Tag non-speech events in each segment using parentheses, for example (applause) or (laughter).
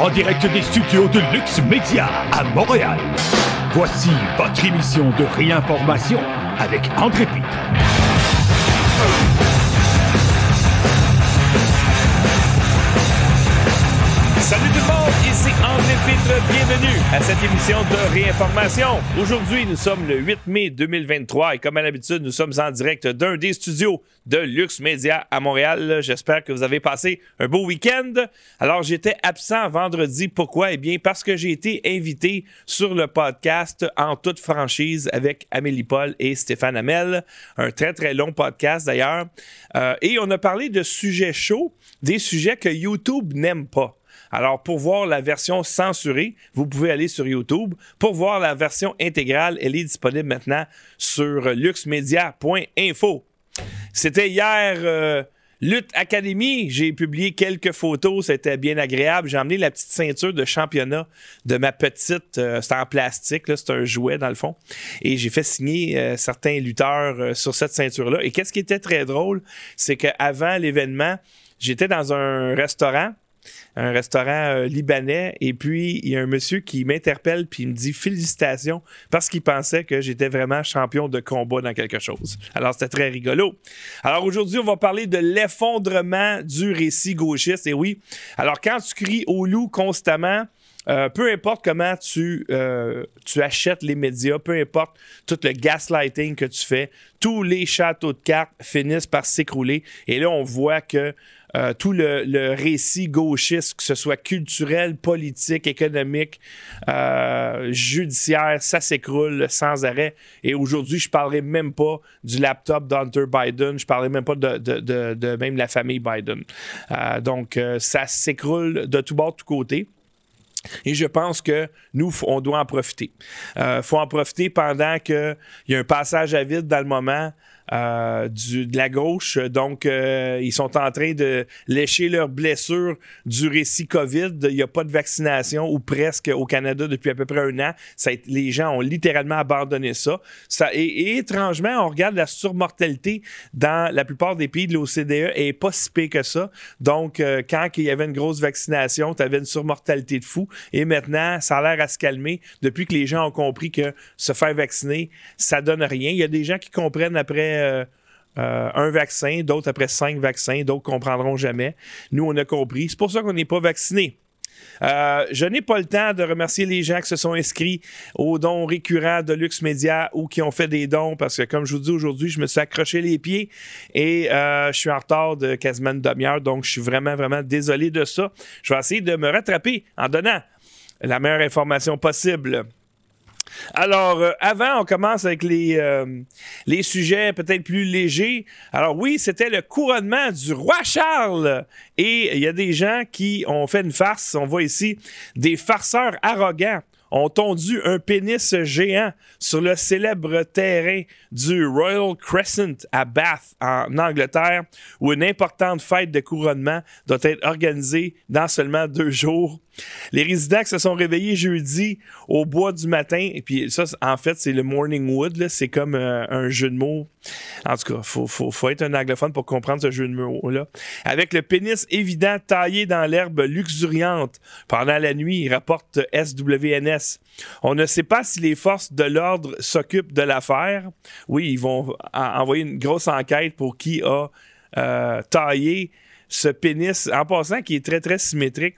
en direct des studios de Lux Media à Montréal. Voici votre émission de réinformation avec André Pitre. André Pitre, bienvenue à cette émission de réinformation. Aujourd'hui, nous sommes le 8 mai 2023 et comme à l'habitude, nous sommes en direct d'un des studios de Lux Media à Montréal. J'espère que vous avez passé un beau week-end. Alors, j'étais absent vendredi. Pourquoi? Eh bien, parce que j'ai été invité sur le podcast en toute franchise avec Amélie Paul et Stéphane Hamel. Un très, très long podcast d'ailleurs. Euh, et on a parlé de sujets chauds, des sujets que YouTube n'aime pas. Alors, pour voir la version censurée, vous pouvez aller sur YouTube. Pour voir la version intégrale, elle est disponible maintenant sur luxmedia.info. C'était hier. Euh, Lutte Académie, j'ai publié quelques photos, c'était bien agréable. J'ai emmené la petite ceinture de championnat de ma petite, euh, c'était en plastique, c'est un jouet dans le fond. Et j'ai fait signer euh, certains lutteurs sur cette ceinture-là. Et qu'est-ce qui était très drôle, c'est qu'avant l'événement, j'étais dans un restaurant un restaurant euh, libanais. Et puis, il y a un monsieur qui m'interpelle puis il me dit félicitations parce qu'il pensait que j'étais vraiment champion de combat dans quelque chose. Alors, c'était très rigolo. Alors, aujourd'hui, on va parler de l'effondrement du récit gauchiste. Et oui, alors quand tu cries au loup constamment, euh, peu importe comment tu, euh, tu achètes les médias, peu importe tout le gaslighting que tu fais, tous les châteaux de cartes finissent par s'écrouler. Et là, on voit que euh, tout le, récit gauchiste, que ce soit culturel, politique, économique, euh, judiciaire, ça s'écroule sans arrêt. Et aujourd'hui, je parlerai même pas du laptop d'Hunter Biden, je parlerai même pas de, même la famille Biden. Euh, donc, ça s'écroule de tout bord, de tout côté. Et je pense que nous, on doit en profiter. Il faut en profiter pendant qu'il y a un passage à vide dans le moment. Euh, de la gauche. Donc, euh, ils sont en train de lécher leurs blessures du récit COVID. Il n'y a pas de vaccination ou presque au Canada depuis à peu près un an. Les gens ont littéralement abandonné ça. ça et, étrangement, on regarde la surmortalité dans la plupart des pays de l'OCDE et pas si pire que ça. Donc, euh, quand il y avait une grosse vaccination, tu avais une surmortalité de fou. Et maintenant, ça a l'air à se calmer depuis que les gens ont compris que se faire vacciner, ça donne rien. Il y a des gens qui comprennent après euh, euh, un vaccin, d'autres après cinq vaccins, d'autres comprendront jamais. Nous, on a compris. C'est pour ça qu'on n'est pas vacciné. Euh, je n'ai pas le temps de remercier les gens qui se sont inscrits aux dons récurrents de Lux Media ou qui ont fait des dons parce que, comme je vous dis aujourd'hui, je me suis accroché les pieds et je suis en retard de quasiment une demi-heure. Donc, je suis vraiment, vraiment désolé de ça. Je vais essayer de me rattraper en donnant la meilleure information possible. Alors, euh, avant, on commence avec les, euh, les sujets peut-être plus légers. Alors oui, c'était le couronnement du roi Charles. Et il y a des gens qui ont fait une farce. On voit ici des farceurs arrogants ont tondu un pénis géant sur le célèbre terrain du Royal Crescent à Bath, en Angleterre, où une importante fête de couronnement doit être organisée dans seulement deux jours. Les résidents qui se sont réveillés jeudi au bois du matin, et puis ça, en fait, c'est le Morning Wood, c'est comme euh, un jeu de mots. En tout cas, il faut, être un anglophone pour comprendre ce jeu de mots-là. Avec le pénis évident taillé dans l'herbe luxuriante pendant la nuit, rapporte SWNS. On ne sait pas si les forces de l'ordre s'occupent de l'affaire. Oui, ils vont envoyer une grosse enquête pour qui a euh, taillé ce pénis, en passant, qui est très, très symétrique.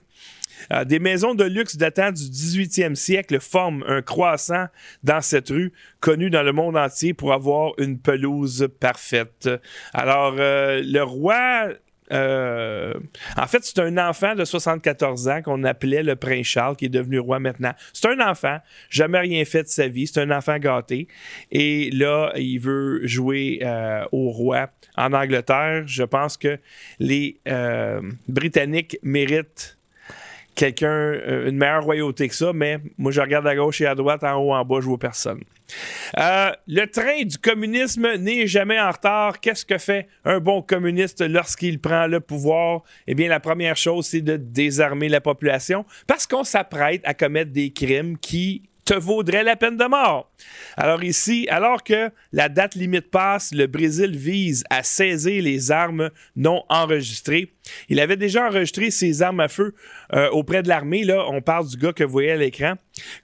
Euh, des maisons de luxe datant du 18e siècle forment un croissant dans cette rue, connue dans le monde entier pour avoir une pelouse parfaite. Alors, euh, le roi euh, en fait, c'est un enfant de 74 ans qu'on appelait le prince Charles, qui est devenu roi maintenant. C'est un enfant, jamais rien fait de sa vie, c'est un enfant gâté. Et là, il veut jouer au roi en Angleterre. Je pense que les Britanniques méritent quelqu'un, euh, une meilleure royauté que ça, mais moi, je regarde à gauche et à droite, en haut, en bas, je vois personne. Euh, le train du communisme n'est jamais en retard. Qu'est-ce que fait un bon communiste lorsqu'il prend le pouvoir? Eh bien, la première chose, c'est de désarmer la population parce qu'on s'apprête à commettre des crimes qui te vaudrait la peine de mort. Alors ici, alors que la date limite passe, le Brésil vise à saisir les armes non enregistrées. Il avait déjà enregistré ses armes à feu euh, auprès de l'armée. Là, on parle du gars que vous voyez à l'écran,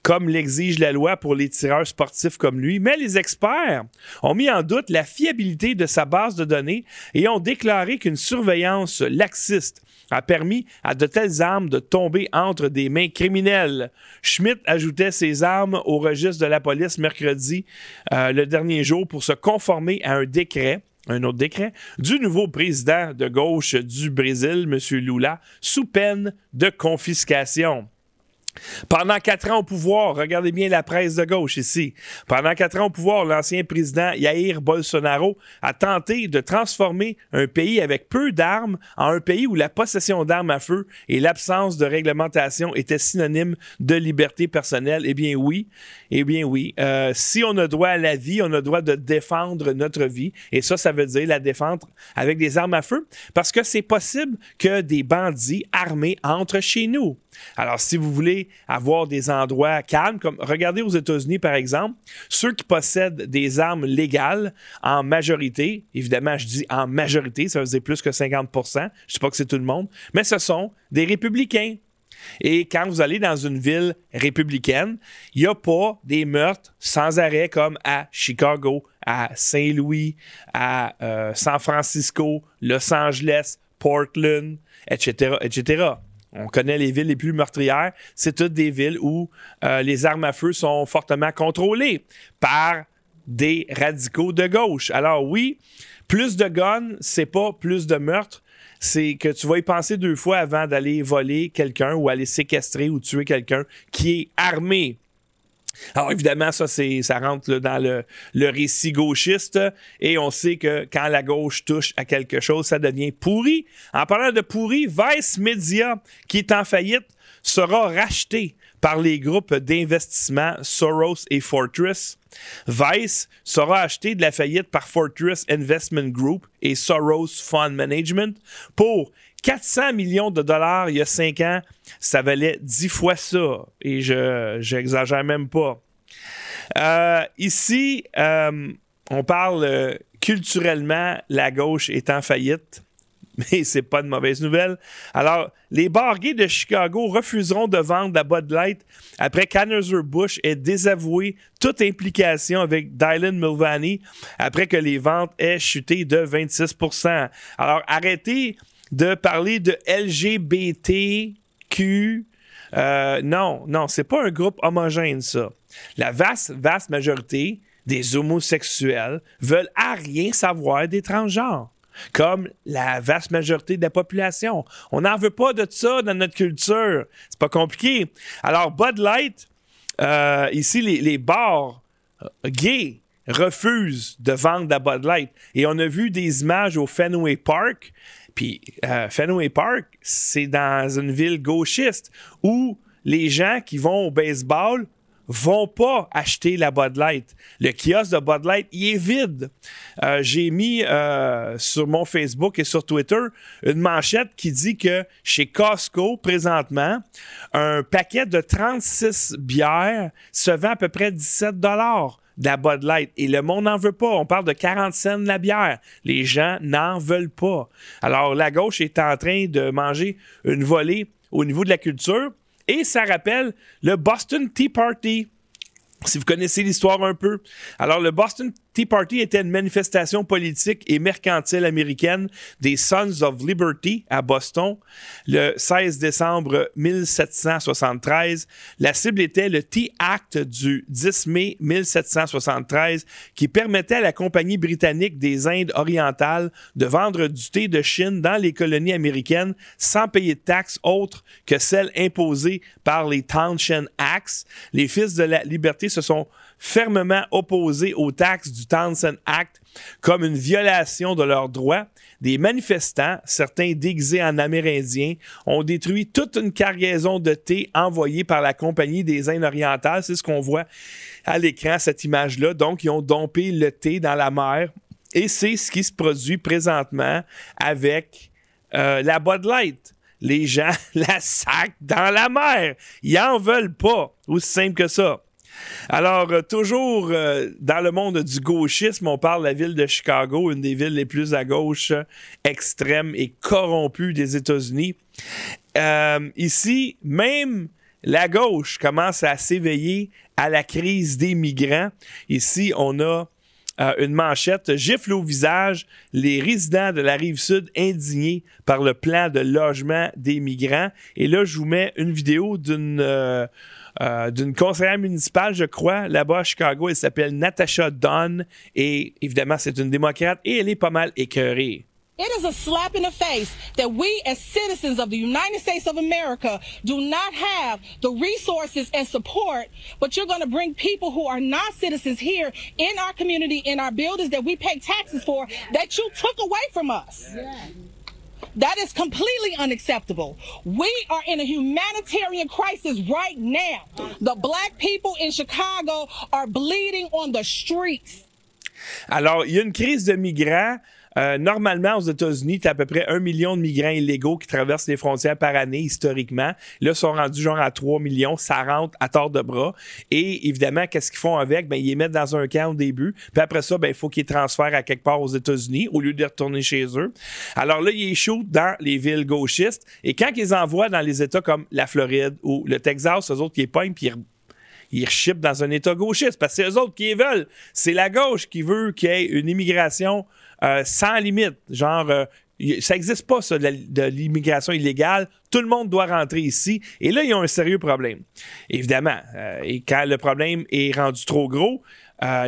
comme l'exige la loi pour les tireurs sportifs comme lui. Mais les experts ont mis en doute la fiabilité de sa base de données et ont déclaré qu'une surveillance laxiste a permis à de telles armes de tomber entre des mains criminelles. Schmidt ajoutait ses armes au registre de la police mercredi, euh, le dernier jour, pour se conformer à un décret un autre décret, du nouveau président de gauche du Brésil, M. Lula, sous peine de confiscation. Pendant quatre ans au pouvoir, regardez bien la presse de gauche ici. Pendant quatre ans au pouvoir, l'ancien président Jair Bolsonaro a tenté de transformer un pays avec peu d'armes en un pays où la possession d'armes à feu et l'absence de réglementation étaient synonymes de liberté personnelle. Eh bien oui, eh bien oui. Euh, si on a droit à la vie, on a droit de défendre notre vie. Et ça, ça veut dire la défendre avec des armes à feu. Parce que c'est possible que des bandits armés entrent chez nous. Alors, si vous voulez avoir des endroits calmes, comme regardez aux États-Unis, par exemple, ceux qui possèdent des armes légales en majorité, évidemment, je dis en majorité, ça veut dire plus que 50% je ne dis pas que c'est tout le monde, mais ce sont des républicains. Et quand vous allez dans une ville républicaine, il n'y a pas des meurtres sans arrêt comme à Chicago, à Saint-Louis, à euh, San Francisco, Los Angeles, Portland, etc., etc. On connaît les villes les plus meurtrières. C'est toutes des villes où euh, les armes à feu sont fortement contrôlées par des radicaux de gauche. Alors oui, plus de guns, c'est pas plus de meurtres, c'est que tu vas y penser deux fois avant d'aller voler quelqu'un ou aller séquestrer ou tuer quelqu'un qui est armé. Alors évidemment, ça, c'est, ça rentre dans le, le, récit gauchiste et on sait que quand la gauche touche à quelque chose, ça devient pourri. En parlant de pourri, Vice Media, qui est en faillite, sera racheté par les groupes d'investissement Soros et Fortress. Vice sera acheté de la faillite par Fortress Investment Group et Soros Fund Management pour 400 millions de dollars il y a 5 ans, ça valait 10 fois ça. Et je j'exagère même pas. Euh, ici, euh, on parle euh, culturellement, la gauche est en faillite. (laughs) Mais c'est pas de mauvaise nouvelle. Alors, les bars de Chicago refuseront de vendre la Bud Light après qu'Anheuser-Busch ait désavoué toute implication avec Dylan Mulvaney après que les ventes aient chuté de 26% Alors, arrêtez de parler de LGBTQ. Euh, non, non, c'est pas un groupe homogène, ça. La vaste, vaste majorité des homosexuels veulent à rien savoir des transgenres comme la vaste majorité de la population. On n'en veut pas de ça dans notre culture. C'est pas compliqué. Alors, Bud Light, euh, ici, les, bars euh, gays refusent de vendre la Bud Light. Et on a vu des images au Fenway Park puis euh, Fenway Park, c'est dans une ville gauchiste où les gens qui vont au baseball vont pas acheter la Bud Light. Le kiosque de Bud Light, il est vide. Euh, j'ai mis euh, sur mon Facebook et sur Twitter une manchette qui dit que chez Costco, présentement, un paquet de 36 bières se vend à peu près 17 dollars de la Light. Et le monde n'en veut pas. On parle de 40 cents de la bière. Les gens n'en veulent pas. Alors, la gauche est en train de manger une volée au niveau de la culture. Et ça rappelle le Boston Tea Party. Si vous connaissez l'histoire un peu. Alors, le Boston Tea Party était une manifestation politique et mercantile américaine des Sons of Liberty à Boston le 16 décembre 1773. La cible était le Tea Act du 10 mai 1773 qui permettait à la Compagnie britannique des Indes orientales de vendre du thé de Chine dans les colonies américaines sans payer de taxes autres que celles imposées par les Townshend Acts. Les Fils de la Liberté se sont fermement opposés aux taxes du Townsend Act comme une violation de leurs droits, des manifestants, certains déguisés en Amérindiens, ont détruit toute une cargaison de thé envoyée par la Compagnie des Indes orientales. C'est ce qu'on voit à l'écran, cette image-là. Donc, ils ont dompé le thé dans la mer. Et c'est ce qui se produit présentement avec euh, la Bud Light. Les gens (laughs) la sacent dans la mer. Ils en veulent pas. Aussi simple que ça. Alors, euh, toujours euh, dans le monde du gauchisme, on parle de la ville de Chicago, une des villes les plus à gauche, extrême et corrompue des États-Unis. Euh, ici, même la gauche commence à s'éveiller à la crise des migrants. Ici, on a une manchette gifle au visage les résidents de la rive sud indignés par le plan de logement des migrants. Et là, je vous mets une vidéo d'une euh, d'une conseillère municipale, je crois, là-bas à Chicago. Elle s'appelle Natasha Dunn et évidemment, c'est une démocrate et elle est pas mal écœurée. It is a slap in the face that we as citizens of the United States of America do not have the resources and support, but you're going to bring people who are not citizens here in our community, in our buildings that we pay taxes for, that you took away from us. Yeah. That is completely unacceptable. We are in a humanitarian crisis right now. The black people in Chicago are bleeding on the streets. Alors, il y a une crise de migrants. Euh, normalement, aux États-Unis, tu as à peu près un million de migrants illégaux qui traversent les frontières par année, historiquement. Là, ils sont rendus genre à 3 millions. Ça rentre à tort de bras. Et évidemment, qu'est-ce qu'ils font avec? Ben, ils les mettent dans un camp au début. Puis après ça, ben, il faut qu'ils transfèrent à quelque part aux États-Unis au lieu de retourner chez eux. Alors là, ils échouent dans les villes gauchistes. Et quand ils envoient dans les États comme la Floride ou le Texas, eux autres, qui pognent, puis ils rechipent dans un État gauchiste parce que c'est eux autres qui veulent. C'est la gauche qui veut qu'il y ait une immigration euh, sans limite. Genre, euh, ça n'existe pas, ça, de l'immigration illégale. Tout le monde doit rentrer ici. Et là, ils ont un sérieux problème. Évidemment. Euh, et quand le problème est rendu trop gros,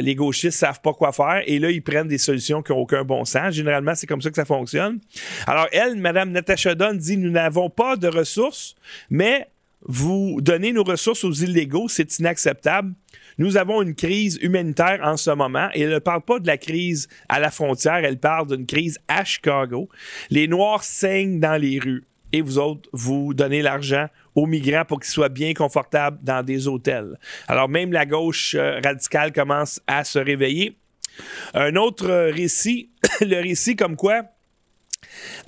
les gauchistes savent pas quoi faire et là, ils prennent des solutions qui n'ont aucun bon sens. Généralement, c'est comme ça que ça fonctionne. Alors, elle, Mme Natasha Dunn, dit Nous n'avons pas de ressources, mais vous donnez nos ressources aux illégaux, c'est inacceptable. Nous avons une crise humanitaire en ce moment et elle ne parle pas de la crise à la frontière, elle parle d'une crise à Chicago. Les Noirs saignent dans les rues et vous autres, vous donnez l'argent aux migrants pour qu'ils soient bien confortables dans des hôtels. Alors même la gauche euh, radicale commence à se réveiller. Un autre récit, (coughs) le récit comme quoi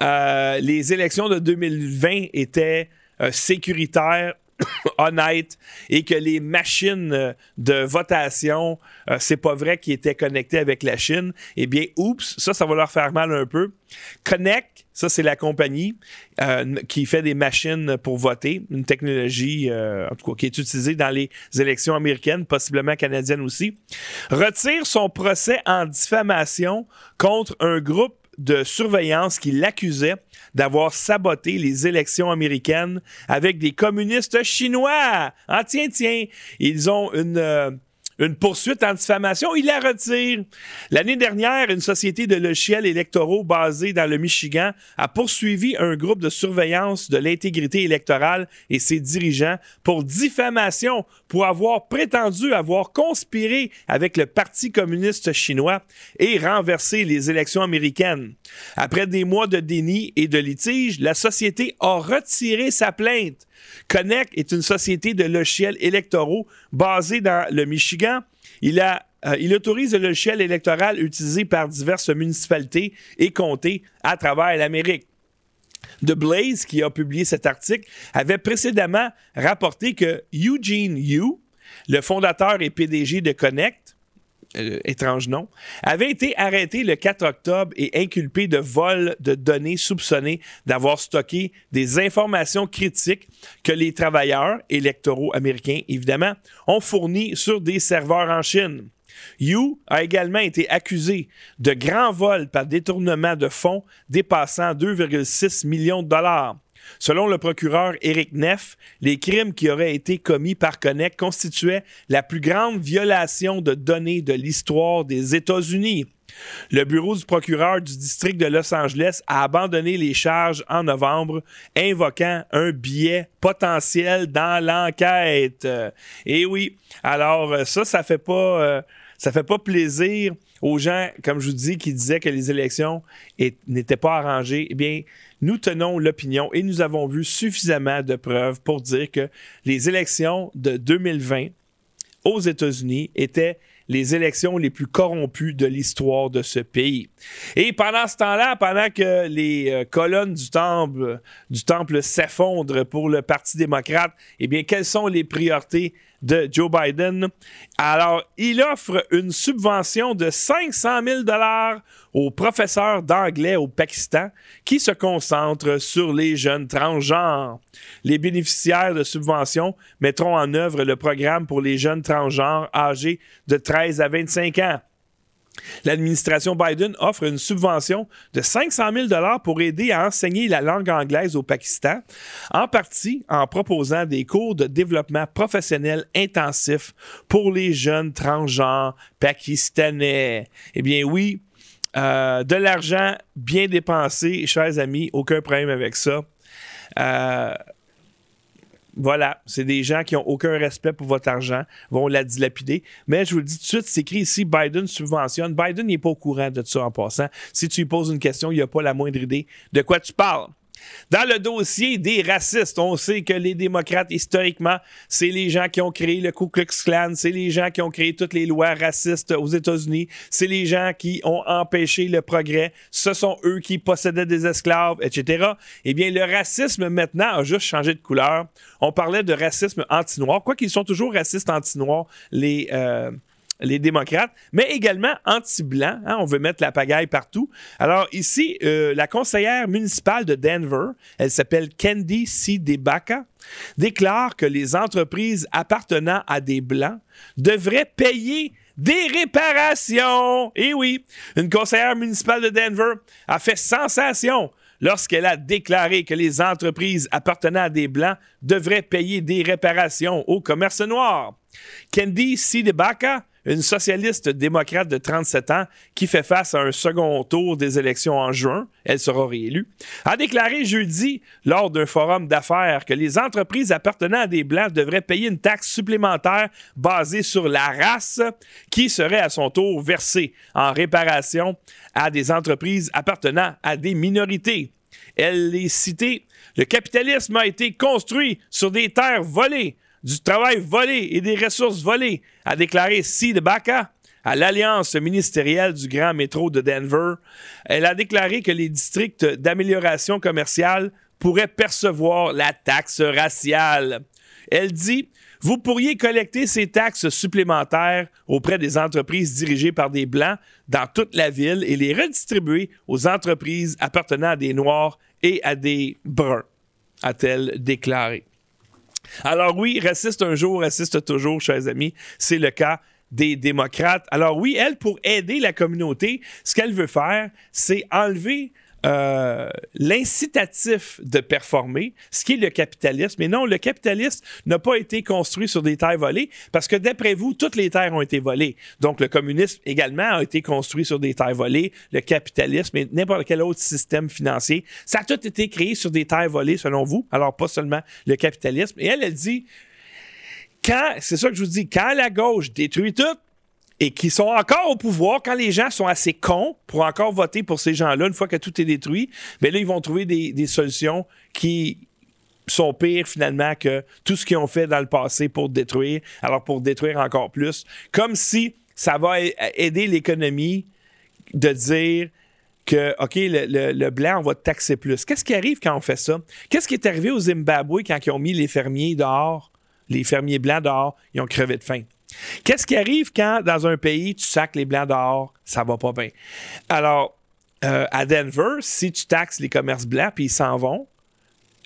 euh, les élections de 2020 étaient euh, sécuritaires (coughs) honnête et que les machines de votation, euh, c'est pas vrai qu'ils étaient connectés avec la Chine, eh bien, oups, ça, ça va leur faire mal un peu. Connect, ça, c'est la compagnie euh, qui fait des machines pour voter, une technologie, euh, en tout cas, qui est utilisée dans les élections américaines, possiblement canadiennes aussi, retire son procès en diffamation contre un groupe de surveillance qui l'accusait d'avoir saboté les élections américaines avec des communistes chinois. Ah tiens, tiens, ils ont une... Euh, une poursuite en diffamation, il la retire. L'année dernière, une société de logiciels électoraux basée dans le Michigan a poursuivi un groupe de surveillance de l'intégrité électorale et ses dirigeants pour diffamation, pour avoir prétendu avoir conspiré avec le Parti communiste chinois et renversé les élections américaines. Après des mois de déni et de litige, la société a retiré sa plainte. Connect est une société de logiciels électoraux basée dans le Michigan. Euh, il autorise le logiciel électoral utilisé par diverses municipalités et comtés à travers l'Amérique. The Blaze, qui a publié cet article, avait précédemment rapporté que Eugene Yu, le fondateur et PDG de Connect, euh, étrange nom, avait été arrêté le 4 octobre et inculpé de vol de données soupçonnées d'avoir stocké des informations critiques que les travailleurs électoraux américains, évidemment, ont fournies sur des serveurs en Chine. Yu a également été accusé de grand vol par détournement de fonds dépassant 2,6 millions de dollars. Selon le procureur Eric Neff, les crimes qui auraient été commis par Connect constituaient la plus grande violation de données de l'histoire des États-Unis. Le bureau du procureur du district de Los Angeles a abandonné les charges en novembre, invoquant un biais potentiel dans l'enquête. Et oui, alors ça, ça fait pas, euh, ça fait pas plaisir aux gens, comme je vous dis, qui disaient que les élections n'étaient pas arrangées. Eh bien, nous tenons l'opinion et nous avons vu suffisamment de preuves pour dire que les élections de 2020 aux États-Unis étaient les élections les plus corrompues de l'histoire de ce pays. Et pendant ce temps-là, pendant que les euh, colonnes du temple, du temple s'effondrent pour le Parti démocrate, eh bien, quelles sont les priorités de Joe Biden. Alors, il offre une subvention de 500 000 dollars aux professeurs d'anglais au Pakistan qui se concentrent sur les jeunes transgenres. Les bénéficiaires de subventions mettront en œuvre le programme pour les jeunes transgenres âgés de 13 à 25 ans. L'administration Biden offre une subvention de 500 000 pour aider à enseigner la langue anglaise au Pakistan, en partie en proposant des cours de développement professionnel intensif pour les jeunes transgenres pakistanais. Eh bien oui, euh, de l'argent bien dépensé, chers amis, aucun problème avec ça. Euh, voilà, c'est des gens qui n'ont aucun respect pour votre argent, vont la dilapider. Mais je vous le dis tout de suite, c'est écrit ici, Biden subventionne. Biden n'est pas au courant de ça en passant. Si tu lui poses une question, il n'a pas la moindre idée de quoi tu parles. Dans le dossier des racistes, on sait que les démocrates, historiquement, c'est les gens qui ont créé le Ku Klux Klan, c'est les gens qui ont créé toutes les lois racistes aux États-Unis, c'est les gens qui ont empêché le progrès, ce sont eux qui possédaient des esclaves, etc. Eh bien, le racisme maintenant a juste changé de couleur. On parlait de racisme anti-noir, quoi qu'ils sont toujours racistes anti-noirs, les... Euh, les démocrates, mais également anti-blanc. Hein, on veut mettre la pagaille partout. Alors ici, euh, la conseillère municipale de Denver, elle s'appelle Candy C. Debaka, déclare que les entreprises appartenant à des blancs devraient payer des réparations. Et eh oui, une conseillère municipale de Denver a fait sensation lorsqu'elle a déclaré que les entreprises appartenant à des Blancs devraient payer des réparations au commerce noir. Candy C. Une socialiste démocrate de 37 ans qui fait face à un second tour des élections en juin, elle sera réélue, a déclaré jeudi lors d'un forum d'affaires que les entreprises appartenant à des Blancs devraient payer une taxe supplémentaire basée sur la race qui serait à son tour versée en réparation à des entreprises appartenant à des minorités. Elle est citée Le capitalisme a été construit sur des terres volées du travail volé et des ressources volées, a déclaré de Baca à l'Alliance ministérielle du Grand Métro de Denver. Elle a déclaré que les districts d'amélioration commerciale pourraient percevoir la taxe raciale. Elle dit Vous pourriez collecter ces taxes supplémentaires auprès des entreprises dirigées par des Blancs dans toute la ville et les redistribuer aux entreprises appartenant à des Noirs et à des Bruns, a-t-elle déclaré. Alors oui, raciste un jour, raciste toujours, chers amis. C'est le cas des démocrates. Alors oui, elle, pour aider la communauté, ce qu'elle veut faire, c'est enlever euh, l'incitatif de performer, ce qui est le capitalisme. Mais non, le capitalisme n'a pas été construit sur des terres volées parce que d'après vous, toutes les terres ont été volées. Donc le communisme également a été construit sur des terres volées, le capitalisme et n'importe quel autre système financier. Ça a tout été créé sur des terres volées selon vous. Alors pas seulement le capitalisme. Et elle, elle dit, quand, c'est ça que je vous dis, quand la gauche détruit tout, et qui sont encore au pouvoir, quand les gens sont assez cons pour encore voter pour ces gens-là, une fois que tout est détruit, bien là, ils vont trouver des, solutions qui sont pires finalement que tout ce qu'ils ont fait dans le passé pour détruire, alors pour détruire encore plus. Comme si ça va aider l'économie de dire que, OK, le, blanc, on va taxer plus. Qu'est-ce qui arrive quand on fait ça? Qu'est-ce qui est arrivé au Zimbabwe quand ils ont mis les fermiers dehors, les fermiers blancs dehors, ils ont crevé de faim? Qu'est-ce qui arrive quand, dans un pays, tu sacs les blancs dehors? Ça va pas bien? Alors, euh, à Denver, si tu taxes les commerces blancs puis ils s'en vont,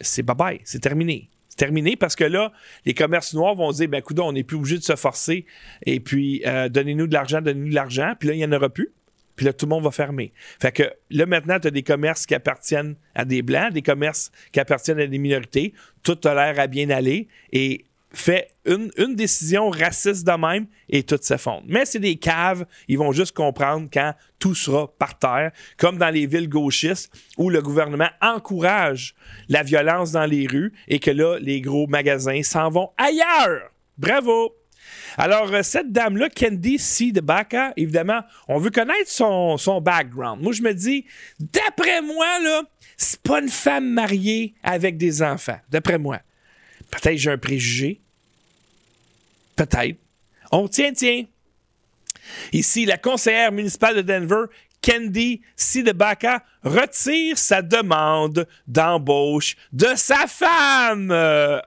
c'est bye-bye, c'est terminé. C'est terminé parce que là, les commerces noirs vont dire, ben écoute, on n'est plus obligé de se forcer et puis euh, donnez-nous de l'argent, donnez-nous de l'argent, puis là, il n'y en aura plus. Puis là, tout le monde va fermer. Fait que là, maintenant, tu as des commerces qui appartiennent à des Blancs, des commerces qui appartiennent à des minorités. Tout a l'air à bien aller. Et fait une, décision raciste de même et tout s'effondre. Mais c'est des caves, ils vont juste comprendre quand tout sera par terre, comme dans les villes gauchistes où le gouvernement encourage la violence dans les rues et que là, les gros magasins s'en vont ailleurs. Bravo! Alors, euh, cette dame-là, Candy C. de Baca, évidemment, on veut connaître son, son background. Moi, je me dis, d'après moi, là, c'est pas une femme mariée avec des enfants. D'après moi. Peut-être j'ai un préjugé. Peut-être. On tient, tiens. Ici, la conseillère municipale de Denver, Candy Sidebaka retire sa demande d'embauche de sa femme.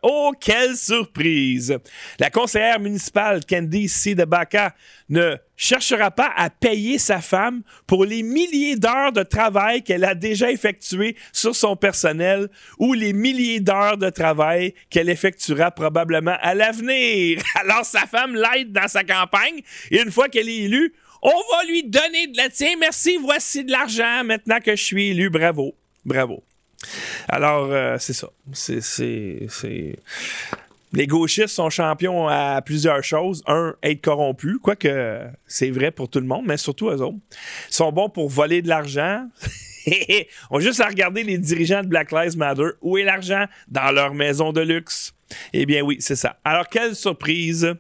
Oh, quelle surprise! La conseillère municipale Candy Sidebaka ne cherchera pas à payer sa femme pour les milliers d'heures de travail qu'elle a déjà effectuées sur son personnel ou les milliers d'heures de travail qu'elle effectuera probablement à l'avenir. (laughs) Alors sa femme l'aide dans sa campagne et une fois qu'elle est élue, on va lui donner de la tiens, merci, voici de l'argent maintenant que je suis élu. Bravo. Bravo. Alors, euh, c'est ça. C'est. Les gauchistes sont champions à plusieurs choses. Un, être corrompus, quoique c'est vrai pour tout le monde, mais surtout eux autres. Ils sont bons pour voler de l'argent. (laughs) On juste à regarder les dirigeants de Black Lives Matter. Où est l'argent? Dans leur maison de luxe. Eh bien oui, c'est ça. Alors, quelle surprise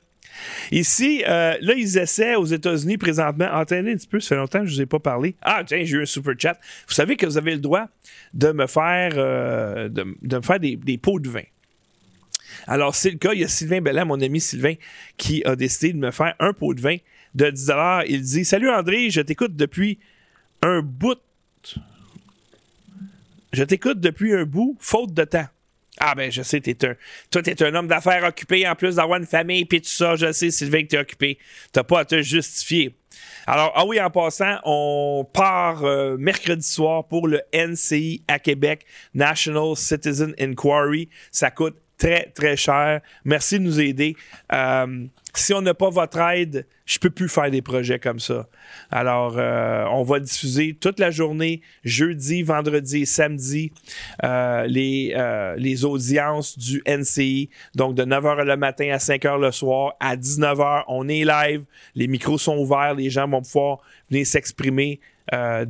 Ici, euh, là, ils essaient aux États-Unis présentement. attendez un petit peu, ça fait longtemps que je ne vous ai pas parlé. Ah, tiens, j'ai eu un super chat. Vous savez que vous avez le droit de me faire, euh, de, me faire des, pots de vin. Alors, c'est le cas. Il y a Sylvain Bellat, mon ami Sylvain, qui a décidé de me faire un pot de vin de 10 Il dit Salut André, je t'écoute depuis un bout. Je t'écoute depuis un bout, faute de temps. Ah ben je sais, t'es un. Toi, t'es un homme d'affaires occupé en plus d'avoir une famille puis tout ça. Je sais, Sylvain, que t'es occupé. T'as pas à te justifier. Alors, ah oui, en passant, on part euh, mercredi soir pour le NCI à Québec, National Citizen Inquiry. Ça coûte très, très cher. Merci de nous aider. Euh, si on n'a pas votre aide, je peux plus faire des projets comme ça. Alors, euh, on va diffuser toute la journée, jeudi, vendredi et samedi, euh, les, les audiences du NCI. Donc, de 9h le matin à 5h le soir. À 19h, on est live. Les micros sont ouverts. Les gens vont pouvoir venir s'exprimer euh,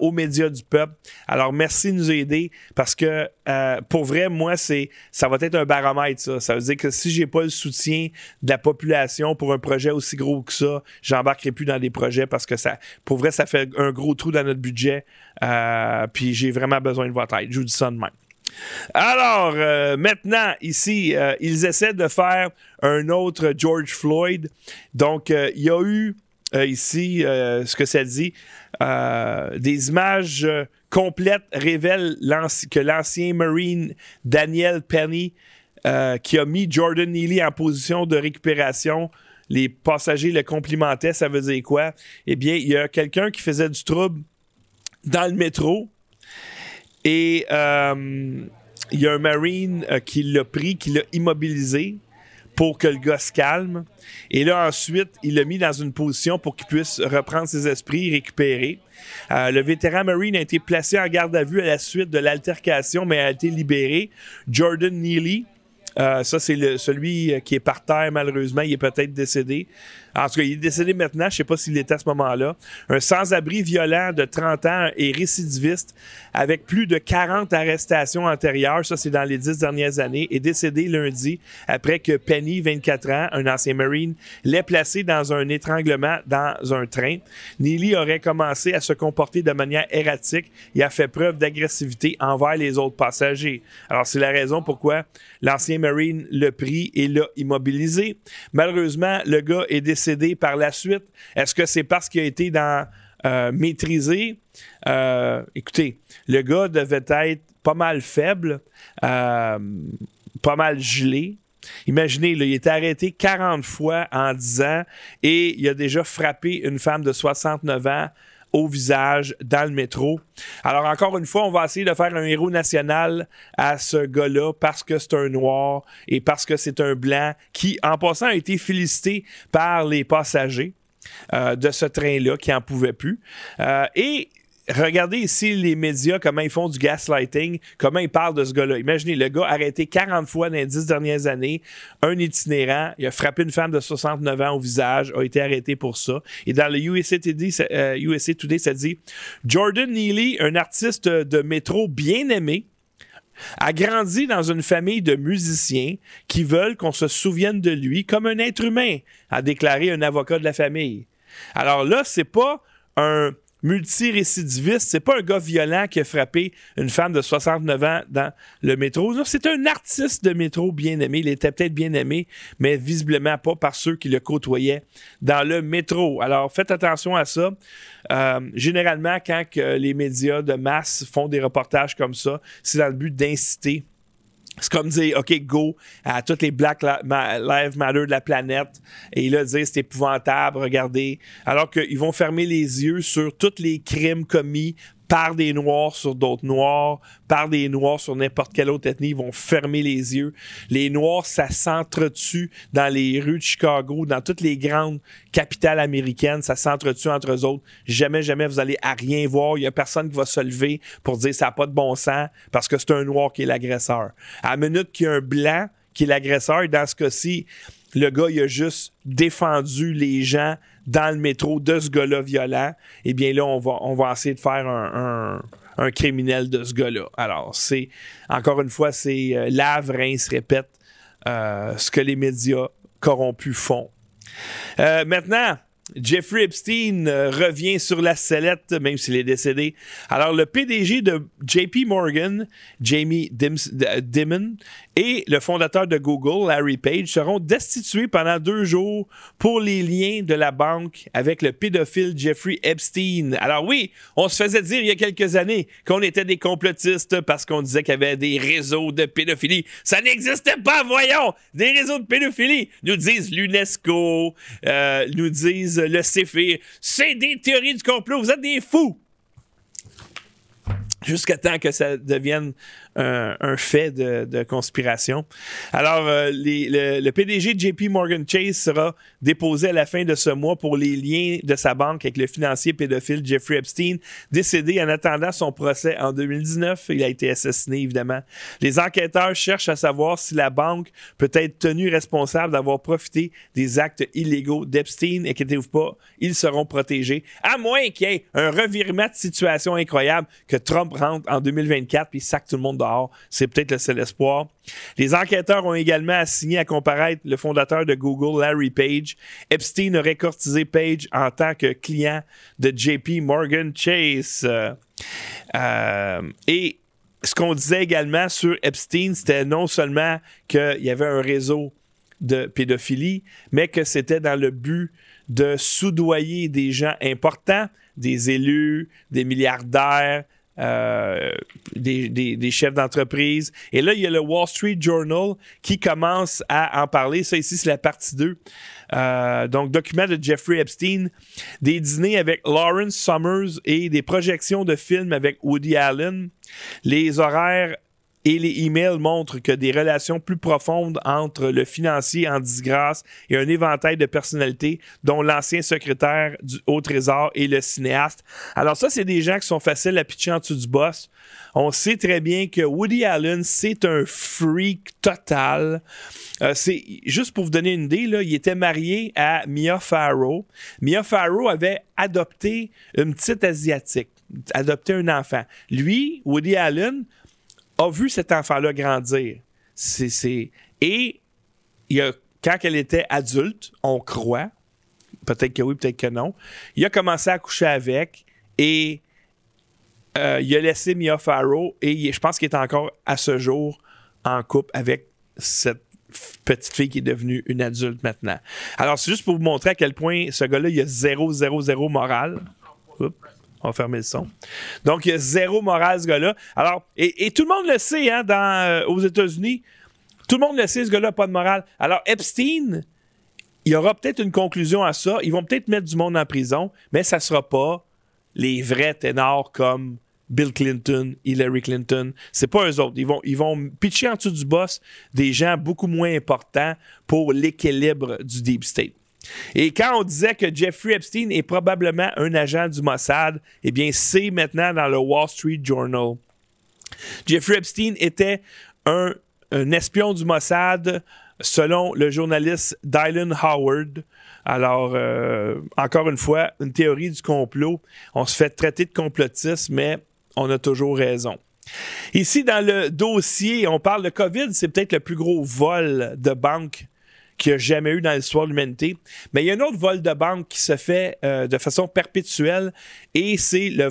aux médias du peuple. Alors, merci de nous aider parce que euh, pour vrai, moi, c'est ça va être un baromètre, ça. Ça veut dire que si j'ai pas le soutien de la population pour un projet aussi gros que ça, j'embarquerai plus dans des projets parce que ça, pour vrai, ça fait un gros trou dans notre budget. Euh, puis j'ai vraiment besoin de votre aide. Je vous dis ça de même. Alors, maintenant, ici, ils essaient de faire un autre George Floyd. Donc, il y a eu ici ce que ça dit. Euh, des images euh, complètes révèlent que l'ancien Marine Daniel Penny, euh, qui a mis Jordan Neely en position de récupération, les passagers le complimentaient, ça veut dire quoi? Eh bien, il y a quelqu'un qui faisait du trouble dans le métro et il y a un Marine qui l'a pris, qui l'a immobilisé pour que le gars se calme. Et là, ensuite, il l'a mis dans une position pour qu'il puisse reprendre ses esprits, récupérer. Euh, le vétéran Marine a été placé en garde à vue à la suite de l'altercation, mais a été libéré. Jordan Neely, euh, ça, c'est celui qui est par terre, malheureusement. Il est peut-être décédé. En tout cas, il est décédé maintenant. Je ne sais pas s'il était à ce moment-là. Un sans-abri violent de 30 ans et récidiviste avec plus de 40 arrestations antérieures. Ça, c'est dans les 10 dernières années. Est décédé lundi après que Penny, 24 ans, un ancien Marine, l'ait placé dans un étranglement dans un train. Neely aurait commencé à se comporter de manière erratique et a fait preuve d'agressivité envers les autres passagers. Alors, c'est la raison pourquoi l'ancien Marine le prit et l'a immobilisé. Malheureusement, le gars est par la suite? Est-ce que c'est parce qu'il a été dans euh, maîtrisé? Euh, écoutez, le gars devait être pas mal faible, euh, pas mal gelé. Imaginez, il a été arrêté 40 fois en 10 ans et il a déjà frappé une femme de 69 ans au visage dans le métro. Alors encore une fois, on va essayer de faire un héros national à ce gars-là parce que c'est un noir et parce que c'est un blanc qui, en passant, a été félicité par les passagers. Euh, de ce train-là qui en pouvait plus. Euh, et regardez ici les médias, comment ils font du gaslighting, comment ils parlent de ce gars-là. Imaginez, le gars arrêté 40 fois dans les 10 dernières années, un itinérant, il a frappé une femme de 69 ans au visage, a été arrêté pour ça. Et dans le USA Today, euh, Today ça dit Jordan Neely, un artiste de métro bien aimé, a grandi dans une famille de musiciens qui veulent qu'on se souvienne de lui comme un être humain, a déclaré un avocat de la famille. Alors là, c'est pas un multirécidiviste. C'est pas un gars violent qui a frappé une femme de 69 ans dans le métro. Non, c'est un artiste de métro bien aimé. Il était peut-être bien aimé, mais visiblement pas par ceux qui le côtoyaient dans le métro. Alors, faites attention à ça. Euh, généralement, quand les médias de masse font des reportages comme ça, c'est dans le but d'inciter c'est comme dire, OK, go à toutes les Black Lives Matter de la planète et là, dire c'est épouvantable, regardez. Alors qu'ils vont fermer les yeux sur tous les crimes commis par des Noirs sur d'autres Noirs, par des Noirs sur n'importe quelle autre ethnie, ils vont fermer les yeux. Les Noirs, ça s'entretue dans les rues de Chicago, dans toutes les grandes capitales américaines, ça s'entretue entre eux autres. Jamais, jamais vous allez à rien voir. Il y a personne qui va se lever pour dire ça n'a pas de bon sens parce que c'est un Noir qui est l'agresseur. À minute qu'il y a un Blanc qui est l'agresseur, dans ce cas-ci, le gars, il a juste défendu les gens dans le métro de ce gars-là violent, eh bien là, on va, on va essayer de faire un, criminel de ce gars-là. Alors, c'est, encore une fois, c'est euh, lave, se répète euh, ce que les médias corrompus font. Euh, maintenant, Jeffrey Epstein euh, revient sur la sellette, même s'il est décédé. Alors, le PDG de JP Morgan, Jamie Dimon, et le fondateur de Google, Larry Page, seront destitués pendant deux jours pour les liens de la banque avec le pédophile Jeffrey Epstein. Alors oui, on se faisait dire il y a quelques années qu'on était des complotistes parce qu'on disait qu'il y avait des réseaux de pédophilie. Ça n'existait pas, voyons! Des réseaux de pédophilie, nous disent l'UNESCO, euh, nous disent le CFI. C'est des théories du complot, vous êtes des fous! Jusqu'à temps que ça devienne un, fait de, conspiration. Alors, euh, le, PDG de JP Morgan Chase sera déposé à la fin de ce mois pour les liens de sa banque avec le financier pédophile Jeffrey Epstein, décédé en attendant son procès en 2019. Il a été assassiné, évidemment. Les enquêteurs cherchent à savoir si la banque peut être tenue responsable d'avoir profité des actes illégaux d'Epstein. Inquiétez-vous pas, ils seront protégés, à moins qu'il y ait un revirement de situation incroyable que Trump rentre en 2024 puis sac tout le monde dehors. C'est peut-être le seul espoir. Les enquêteurs ont également assigné à comparaître le fondateur de Google, Larry Page. Epstein aurait courtisé Page en tant que client de JP Morgan Chase. Euh, et ce qu'on disait également sur Epstein, c'était non seulement qu'il y avait un réseau de pédophilie, mais que c'était dans le but de soudoyer des gens importants, des élus, des milliardaires, euh, des, chefs d'entreprise. Et là, il y a le Wall Street Journal qui commence à en parler. Ça, ici, c'est la partie 2. Euh, donc, document de Jeffrey Epstein, des dîners avec Lawrence Summers et des projections de films avec Woody Allen. Les horaires et les emails montrent que des relations plus profondes entre le financier en disgrâce et un éventail de personnalités, dont l'ancien secrétaire du Haut Trésor et le cinéaste. Alors ça, c'est des gens qui sont faciles à pitcher en dessous du boss. On sait très bien que Woody Allen, c'est un freak total. Euh, c'est juste pour vous donner une idée, il était marié à Mia Farrow. Mia Farrow avait adopté une petite asiatique, adopté un enfant. Lui, Woody Allen, a vu cet enfant-là grandir. C'est, Et il a, quand elle était adulte, on croit, peut-être que oui, peut-être que non, il a commencé à coucher avec et euh, il a laissé Mia Farrow et je pense qu'il est encore à ce jour en couple avec cette petite fille qui est devenue une adulte maintenant. Alors, c'est juste pour vous montrer à quel point ce gars-là, il a zéro, zéro, zéro morale. On va fermer le son. Donc, il y a zéro morale, ce gars-là. Alors, et, tout le monde le sait, hein, euh, aux États-Unis. Tout le monde le sait, ce gars-là pas de morale. Alors, Epstein, il y aura peut-être une conclusion à ça. Ils vont peut-être mettre du monde en prison, mais ça ne sera pas les vrais ténors comme Bill Clinton, Hillary Clinton. C'est pas eux autres. Ils ils vont pitcher en dessous du boss des gens beaucoup moins importants pour l'équilibre du deep state. Et quand on disait que Jeffrey Epstein est probablement un agent du Mossad, eh bien, c'est maintenant dans le Wall Street Journal. Jeffrey Epstein était un, espion du Mossad, selon le journaliste Dylan Howard. Alors, euh, encore une fois, une théorie du complot. On se fait traiter de complotiste, mais on a toujours raison. Ici, dans le dossier, on parle de COVID, c'est peut-être le plus gros vol de banque qu'il n'y a jamais eu dans l'histoire de l'humanité. Mais il y a un autre vol de banque qui se fait euh, de façon perpétuelle et c'est le,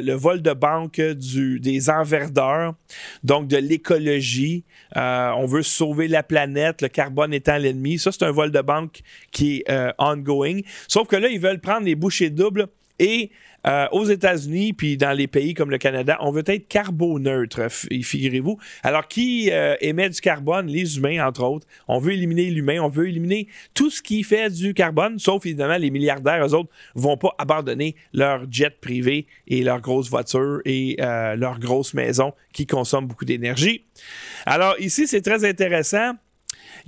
le, vol de banque du, des enverdeurs, donc de l'écologie. Euh, on veut sauver la planète, le carbone étant l'ennemi. Ça, c'est un vol de banque qui est euh, ongoing. Sauf que là, ils veulent prendre les bouchées doubles et euh, aux États-Unis, puis dans les pays comme le Canada, on veut être carboneutre, figurez-vous. Alors, qui euh, émet du carbone? Les humains, entre autres. On veut éliminer l'humain, on veut éliminer tout ce qui fait du carbone, sauf évidemment les milliardaires, eux autres, vont pas abandonner leur jet privé et leurs grosses voitures et euh, leurs grosses maisons qui consomment beaucoup d'énergie. Alors, ici, c'est très intéressant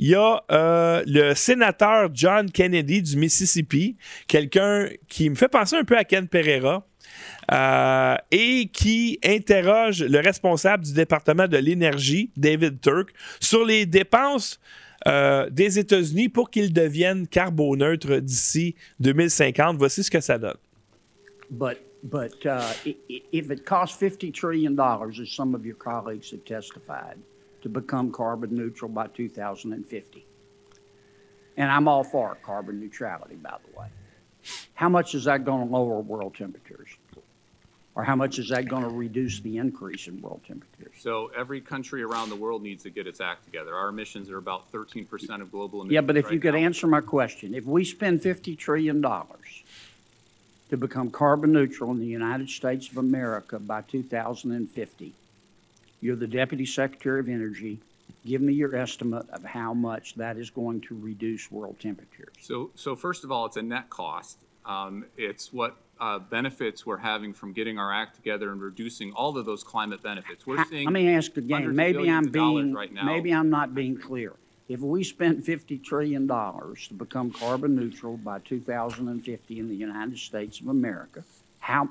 il y a euh, le sénateur John Kennedy du Mississippi, quelqu'un qui me fait penser un peu à Ken Pereira. Euh, et qui interroge le responsable du département de l'énergie, David Turk, sur les dépenses euh, des États-Unis pour qu'ils deviennent carboneutres d'ici 2050. Voici ce que ça donne. But, but uh, if it costs 50 trillion as some of your colleagues have testified, to become carbon neutral by 2050. And I'm all for carbon neutrality, by the way. How much is that going to lower world temperatures? Or how much is that going to reduce the increase in world temperatures? So every country around the world needs to get its act together. Our emissions are about 13% of global emissions. Yeah, but if right you could now. answer my question, if we spend $50 trillion to become carbon neutral in the United States of America by 2050, you're the Deputy Secretary of Energy. Give me your estimate of how much that is going to reduce world temperatures. So, so first of all, it's a net cost. Um, it's what uh, benefits we're having from getting our act together and reducing all of those climate benefits. We're seeing. Let me ask again. Maybe I'm being right now. maybe I'm not being clear. If we spent fifty trillion dollars to become carbon neutral by 2050 in the United States of America, how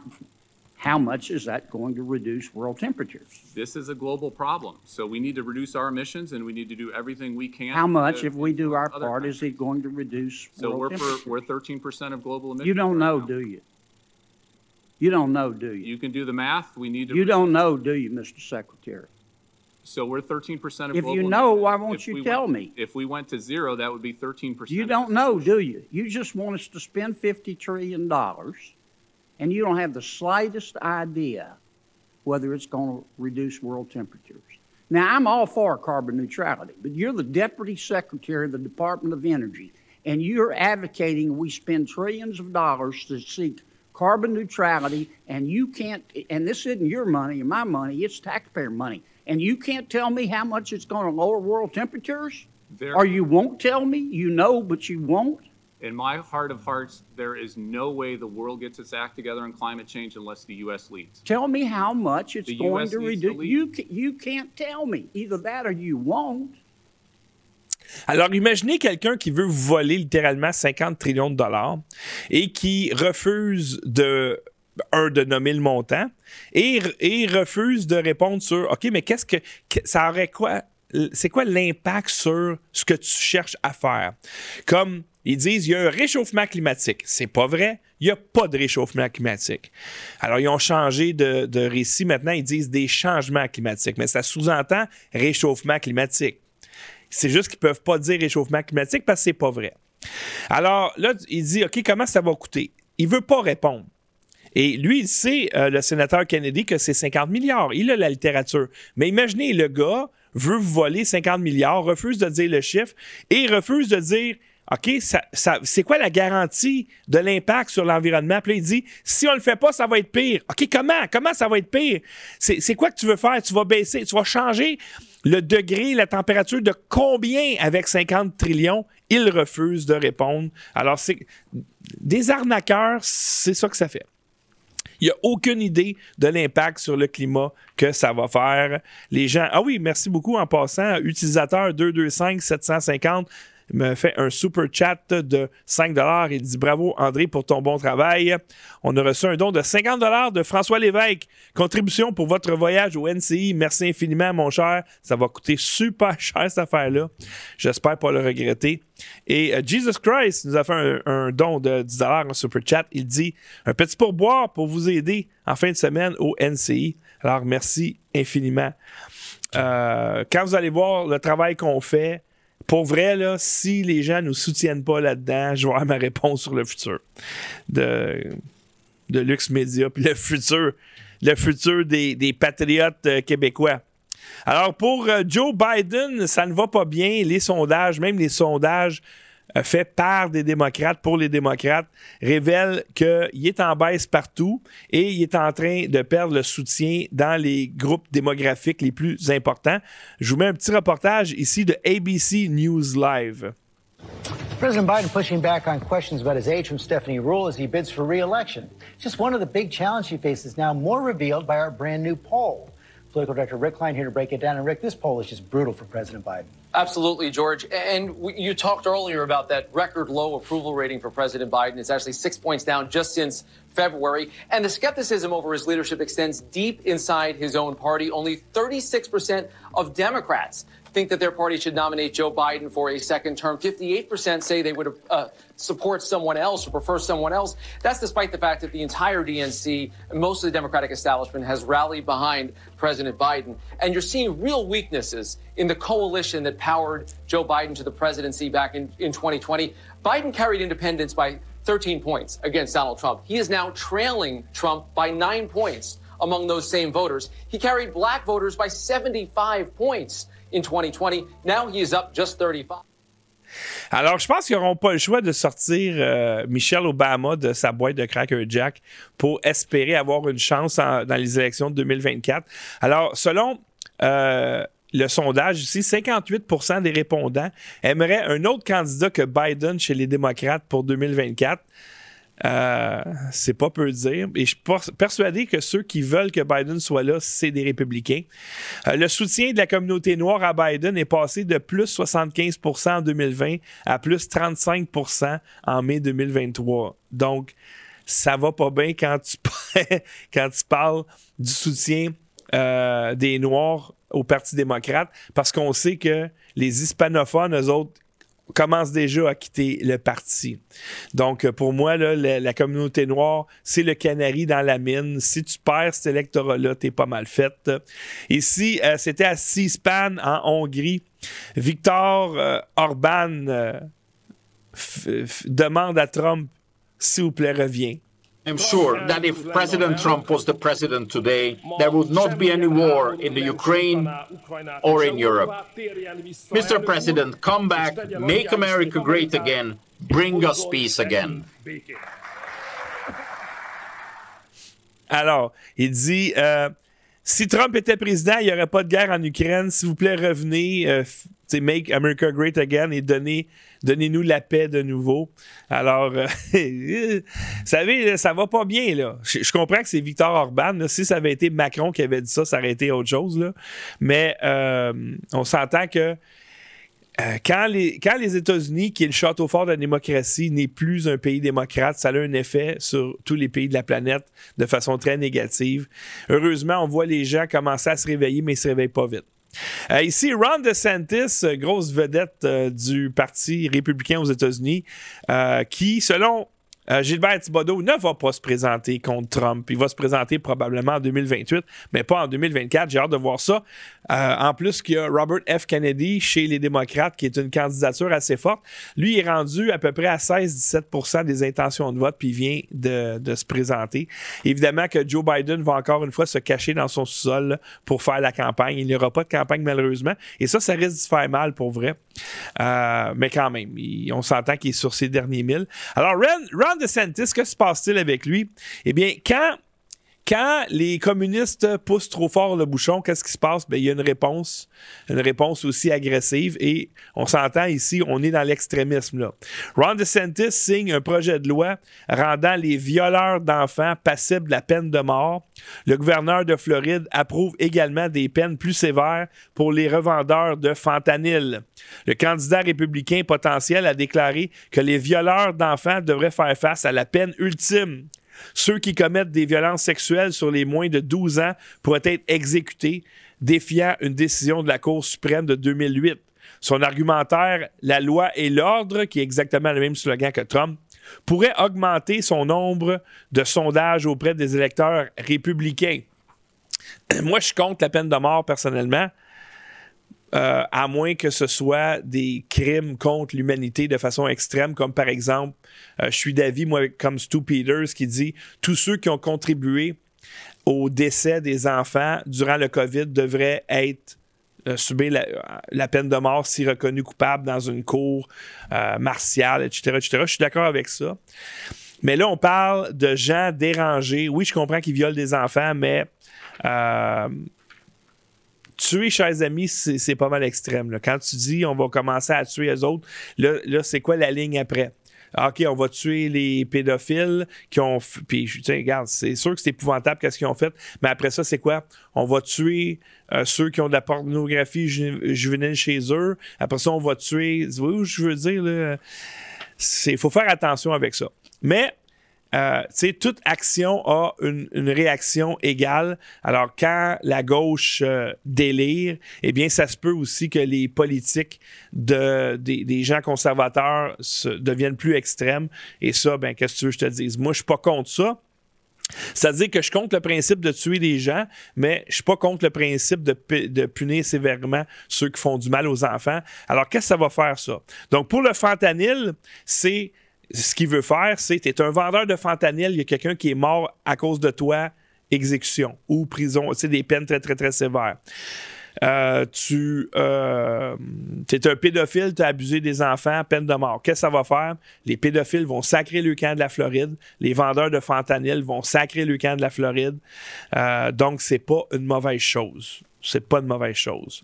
how much is that going to reduce world temperatures? This is a global problem, so we need to reduce our emissions, and we need to do everything we can. How much, to if we do our part, is it going to reduce So we're world for, temperatures? we're thirteen percent of global emissions. You don't right know, now. do you? You don't know, do you? You can do the math. We need to. You don't know, do you, Mr. Secretary? So we're thirteen percent of If global. If you know, why won't you we tell went- me? If we went to zero, that would be thirteen percent. You don't know, do you? You just want us to spend fifty trillion dollars, and you don't have the slightest idea whether it's going to reduce world temperatures. Now, I'm all for carbon neutrality, but you're the deputy secretary of the Department of Energy, and you're advocating we spend trillions of dollars to seek carbon neutrality, and you can't. And this isn't your money or my money; it's taxpayer money. And you can't tell me how much it's going to lower world temperatures? There- Or you won't tell me? You know, but you won't? In my heart of hearts, there is no way the world gets its act together on climate change unless the U.S. leads. Tell me how much it's The going US to reduce. You, you can't tell me. Either that or you won't. Alors, imaginez quelqu'un qui veut vous voler littéralement 50 trillions de dollars et qui refuse de un de nommer le montant et, et refuse de répondre sur OK, mais qu'est-ce que, que- ça aurait quoi c'est quoi l'impact sur ce que tu cherches à faire? Comme ils disent il y a un réchauffement climatique, c'est pas vrai, il n'y a pas de réchauffement climatique. Alors ils ont changé de, récit maintenant, ils disent des changements climatiques, mais ça sous-entend réchauffement climatique. C'est juste qu'ils peuvent pas dire réchauffement climatique parce que c'est pas vrai. Alors là, il dit OK, comment ça va coûter? Il veut pas répondre. Et lui, il sait, euh, le sénateur Kennedy, que c'est 50 milliards. Il a la littérature. Mais imaginez, le gars veut voler 50 milliards, refuse de dire le chiffre et refuse de dire OK, ça, c'est quoi la garantie de l'impact sur l'environnement? Puis là, il dit, si on le fait pas, ça va être pire. OK, comment? Comment ça va être pire? C'est, quoi que tu veux faire? Tu vas baisser, tu vas changer le degré, la température de combien avec 50 trillions? Il refuse de répondre. Alors, c'est des arnaqueurs, c'est ça que ça fait. Il n'y a aucune idée de l'impact sur le climat que ça va faire. Les gens. Ah oui, merci beaucoup en passant. Utilisateur 225-750 me fait un super chat de 5 Il dit bravo André pour ton bon travail. On a reçu un don de 50 de François Lévesque. Contribution pour votre voyage au NCI. Merci infiniment, mon cher. Ça va coûter super (laughs) cher cette affaire-là. J'espère pas le regretter. Et euh, Jesus Christ nous a fait un, un don de 10 en super chat. Il dit un petit pourboire pour vous aider en fin de semaine au NCI. Alors merci infiniment. Euh, quand vous allez voir le travail qu'on fait, pour vrai, là, si les gens ne nous soutiennent pas là-dedans, je vais avoir ma réponse sur le futur de, de Lux Media, puis le futur, le futur des, des patriotes euh, québécois. Alors, pour euh, Joe Biden, ça ne va pas bien. Les sondages, même les sondages faits par des démocrates pour les démocrates, révèlent qu'il est en baisse partout et il est en train de perdre le soutien dans les groupes démographiques les plus importants. Je vous mets un petit reportage ici de ABC News Live. President Biden pushing back on questions about his age from Stephanie Rule as he bids for re-election. Just one of the big challenges he faces now, more revealed by our brand new poll. Political director Rick Klein here to break it down. And Rick, this poll is just brutal for President Biden. Absolutely, George. And you talked earlier about that record low approval rating for President Biden. It's actually six points down just since February. And the skepticism over his leadership extends deep inside his own party. Only 36% of Democrats think that their party should nominate Joe Biden for a second term. 58% say they would uh, support someone else or prefer someone else. That's despite the fact that the entire DNC, most of the Democratic establishment, has rallied behind President Biden. And you're seeing real weaknesses in the coalition that powered Joe Biden to the presidency back in, in 2020. Biden carried independents by 13 points against Donald Trump. He is now trailing Trump by nine points among those same voters. He carried black voters by 75 points in 2020. Now he is up just 35. Alors, je pense qu'ils n'auront pas le choix de sortir euh, Michelle Obama de sa boîte de Cracker Jack pour espérer avoir une chance dans les élections de 2024. Alors, selon euh, le sondage ici, 58% des répondants aimeraient un autre candidat que Biden chez les démocrates pour 2024. Euh, c'est pas peu dire. Et je suis persuadé que ceux qui veulent que Biden soit là, c'est des républicains. Euh, le soutien de la communauté noire à Biden est passé de plus 75% en 2020 à plus 35% en mai 2023. Donc, ça va pas bien quand tu, (laughs) quand tu parles du soutien euh, des Noirs au Parti démocrate parce qu'on sait que les hispanophones, eux autres, commence déjà à quitter le parti. Donc, euh, pour moi, la, communauté noire, c'est le canari dans la mine. Si tu perds cet électorat-là, t'es pas mal fait. Ici, euh, c'était à C-SPAN en Hongrie. Victor euh, Orban demande à Trump, s'il vous plaît, reviens. I'm sure that if President Trump was the president today, there would not be any war in the Ukraine or in Europe. Mr. President, come back, make America great again, bring us peace again. Alors, il dit euh, si Trump était président, il n'y aurait pas de guerre en Ukraine. S'il vous plaît, revenez. Euh, Make America Great Again et donner, donnez-nous la paix de nouveau. Alors, euh, (laughs) vous savez, ça va pas bien, là. Je, comprends que c'est Victor Orban. Si ça avait été Macron qui avait dit ça, ça aurait été autre chose, là. Mais euh, on s'entend que euh, quand les, quand les États-Unis, qui est le château fort de la démocratie, n'est plus un pays démocrate, ça a un effet sur tous les pays de la planète de façon très négative. Heureusement, on voit les gens commencer à se réveiller, mais ils ne se réveillent pas vite. Euh, ici, Ron DeSantis, grosse vedette euh, du Parti républicain aux États-Unis, euh, qui, selon euh, Gilbert Thibodeau ne va pas se présenter contre Trump. Il va se présenter probablement en 2028, mais pas en 2024. J'ai hâte de voir ça. Euh, en plus, qu'il y a Robert F. Kennedy chez les démocrates, qui est une candidature assez forte. Lui est rendu à peu près à 16-17% des intentions de vote, puis il vient de, se présenter. Évidemment que Joe Biden va encore une fois se cacher dans son sous-sol pour faire la campagne. Il n'y aura pas de campagne, malheureusement. Et ça, ça risque de se faire mal pour vrai. Euh, mais quand même, on s'entend qu'il est sur ses derniers milles. Alors, Ron, Ron DeSantis, que se passe-t-il avec lui? Eh bien, quand quand les communistes poussent trop fort le bouchon, qu'est-ce qui se passe? Bien, il y a une réponse, une réponse aussi agressive et on s'entend ici, on est dans l'extrémisme. Là. Ron DeSantis signe un projet de loi rendant les violeurs d'enfants passibles de la peine de mort. Le gouverneur de Floride approuve également des peines plus sévères pour les revendeurs de fentanyl. Le candidat républicain potentiel a déclaré que les violeurs d'enfants devraient faire face à la peine ultime ceux qui commettent des violences sexuelles sur les moins de 12 ans pourraient être exécutés, défiant une décision de la Cour suprême de 2008. Son argumentaire, la loi et l'ordre, qui est exactement le même slogan que Trump, pourrait augmenter son nombre de sondages auprès des électeurs républicains. (clears throat) Moi, je compte la peine de mort personnellement. Euh, à moins que ce soit des crimes contre l'humanité de façon extrême, comme par exemple, euh, je suis d'avis, moi, comme Stu Peters, qui dit tous ceux qui ont contribué au décès des enfants durant le COVID devraient être euh, subir la, peine de mort si reconnu coupable dans une cour martiale, etc., etc. Je suis d'accord avec ça. Mais là, on parle de gens dérangés. Oui, je comprends qu'ils violent des enfants, mais tuer, chers amis, c'est pas mal extrême. Quand tu dis on va commencer à tuer les autres, là, c'est quoi la ligne après? Ah, OK, on va tuer les pédophiles qui ont. Puis, tu regarde, c'est sûr que c'est épouvantable qu'est-ce qu'ils ont fait, mais après ça, c'est quoi? On va tuer euh, ceux qui ont de la pornographie juvénile chez eux. Après ça, on va tuer. Vous voyez où je veux dire, là? Il faut faire attention avec ça. Mais euh, toute action a une, réaction égale. Alors, quand la gauche euh, délire, eh bien, ça se peut aussi que les politiques de, des, gens conservateurs deviennent plus extrêmes. Et ça, ben, qu'est-ce que tu veux que je te dise? Moi, je suis pas contre ça. C'est-à-dire que je compte le principe de tuer des gens, mais je suis pas contre le principe de, de, punir sévèrement ceux qui font du mal aux enfants. Alors, qu'est-ce que ça va faire, ça? Donc, pour le fentanyl, c'est ce qu'il veut faire, c'est tu es un vendeur de fentanyl, il y a quelqu'un qui est mort à cause de toi, exécution ou prison, c'est des peines très, très, très sévères. Euh, tu euh, es un pédophile, tu as abusé des enfants, peine de mort. Qu'est-ce que ça va faire? Les pédophiles vont sacrer le camp de la Floride. Les vendeurs de fentanyl vont sacrer le camp de la Floride. Euh, donc, c'est pas une mauvaise chose. C'est pas une mauvaise chose.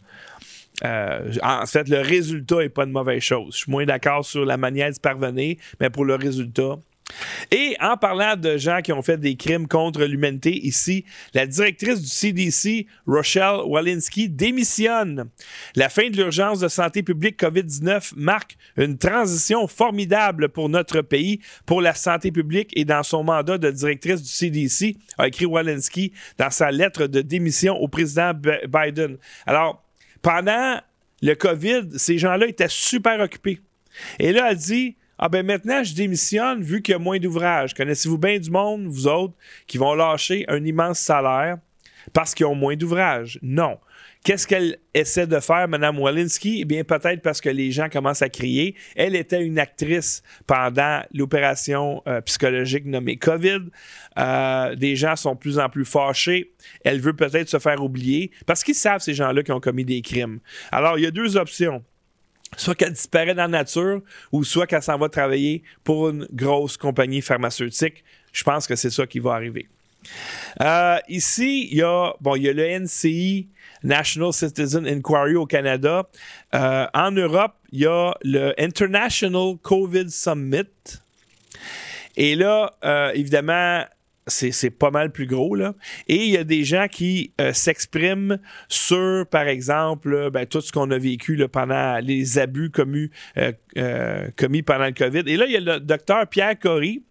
Euh, en fait, le résultat n'est pas une mauvaise chose. Je suis moins d'accord sur la manière d'y parvenir, mais pour le résultat, et en parlant de gens qui ont fait des crimes contre l'humanité, ici, la directrice du CDC, Rochelle Walensky, démissionne. La fin de l'urgence de santé publique COVID-19 marque une transition formidable pour notre pays, pour la santé publique et dans son mandat de directrice du CDC, a écrit Walensky dans sa lettre de démission au président Biden. Alors, pendant le COVID, ces gens-là étaient super occupés. Et là, elle dit Ah ben maintenant, je démissionne vu qu'il y a moins d'ouvrages. Connaissez-vous bien du monde, vous autres, qui vont lâcher un immense salaire parce qu'ils ont moins d'ouvrages? Non. Qu'est-ce qu'elle essaie de faire, Mme Walensky? Eh bien, peut-être parce que les gens commencent à crier. Elle était une actrice pendant l'opération euh, psychologique nommée COVID. Euh, des gens sont de plus en plus fâchés. Elle veut peut-être se faire oublier parce qu'ils savent, ces gens-là, qui ont commis des crimes. Alors, il y a deux options soit qu'elle disparaît dans la nature ou soit qu'elle s'en va travailler pour une grosse compagnie pharmaceutique. Je pense que c'est ça qui va arriver. Euh, ici, il y a, bon, il y a le NCI, National Citizen Inquiry au Canada. Euh, en Europe, il y a le International COVID Summit. Et là, euh, évidemment, c'est pas mal plus gros. Là. Et il y a des gens qui s'expriment sur, par exemple, ben, tout ce qu'on a vécu pendant les abus commis, commis pendant le COVID. Et là, il y a le docteur Pierre Corry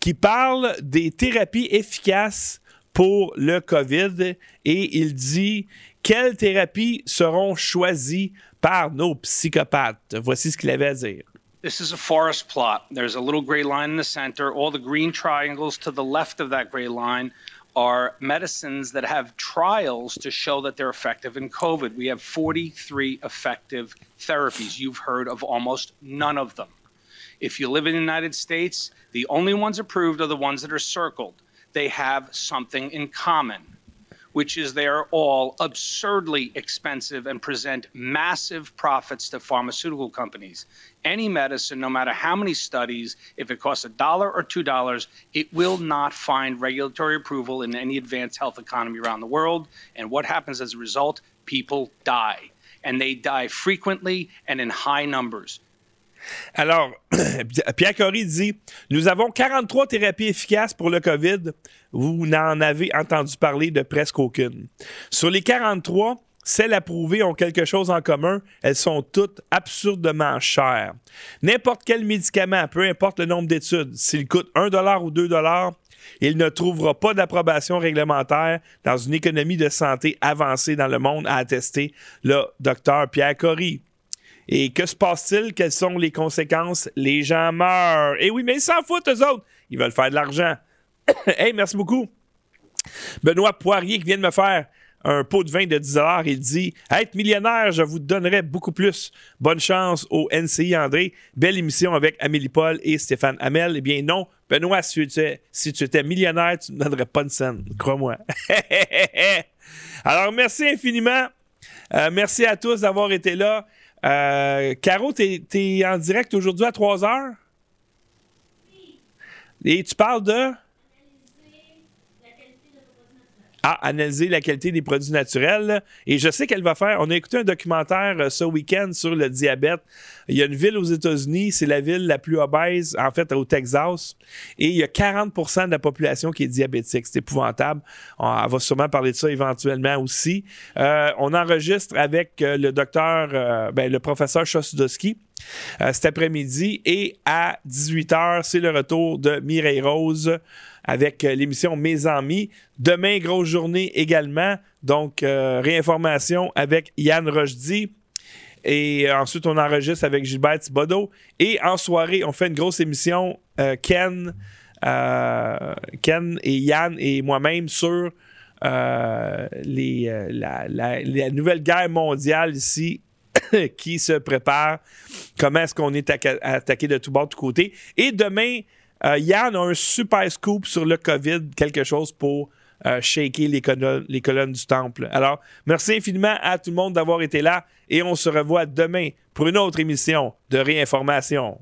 qui parle des thérapies efficaces pour le COVID et il dit quelles thérapies seront choisies par nos psychopathes? Voici ce qu'il avait à dire. This is a forest plot. There's a little gray line in the center. All the green triangles to the left of that gray line are medicines that have trials to show that they're effective in COVID. We have 43 effective therapies. You've heard of almost none of them. If you live in the United States, the only ones approved are the ones that are circled. They have something in common, which is they are all absurdly expensive and present massive profits to pharmaceutical companies. Any medicine, no matter how many studies, if it costs a dollar or two dollars, it will not find regulatory approval in any advanced health economy around the world. And what happens as a result? People die. And they die frequently and in high numbers. Alors, (clears throat) Pierre Corry dit Nous avons 43 thérapies efficaces pour le COVID. Vous n'en avez entendu parler de presque aucune. Sur les 43, celles approuvées ont quelque chose en commun, elles sont toutes absurdement chères. N'importe quel médicament, peu importe le nombre d'études, s'il coûte 1 ou 2 il ne trouvera pas d'approbation réglementaire dans une économie de santé avancée dans le monde, a attesté le docteur Pierre Corry. Et que se passe-t-il? Quelles sont les conséquences? Les gens meurent. Et oui, mais ils s'en foutent, eux autres. Ils veulent faire de l'argent. (coughs) hey, merci beaucoup. Benoît Poirier qui vient de me faire un pot de vin de 10 Il dit Être millionnaire, je vous donnerais beaucoup plus. Bonne chance au NCI André. Belle émission avec Amélie Paul et Stéphane Hamel. Eh bien, non, Benoît, si tu étais, millionnaire, tu ne donnerais pas une scène. Crois-moi. (laughs) Alors, merci infiniment. Euh, merci à tous d'avoir été là. Euh, Caro, tu es, en direct aujourd'hui à 3 heures? Et tu parles de? Ah, analyser la qualité des produits naturels. Et je sais qu'elle va faire. On a écouté un documentaire euh, ce week-end sur le diabète. Il y a une ville aux États-Unis, c'est la ville la plus obèse, en fait, au Texas. Et il y a 40% de la population qui est diabétique. C'est épouvantable. On, va sûrement parler de ça éventuellement aussi. Euh, on enregistre avec euh, le docteur, ben, le professeur Chosudowski. cet après-midi et à 18h, c'est le retour de Mireille Rose avec euh, l'émission Mes Amis. Demain, grosse journée également. Donc, euh, réinformation avec Yann Rochdy. Et euh, ensuite, on enregistre avec Gilbert Thibodeau. Et en soirée, on fait une grosse émission, Ken, Ken et Yann et moi-même sur la, nouvelle guerre mondiale ici (coughs) qui se prépare. Comment est-ce qu'on est attaqué de tout bord, de tout côté. Et demain, euh, Yann a un super scoop sur le COVID, quelque chose pour euh, shaker les, les colonnes du temple. Alors, merci infiniment à tout le monde d'avoir été là et on se revoit demain pour une autre émission de réinformation.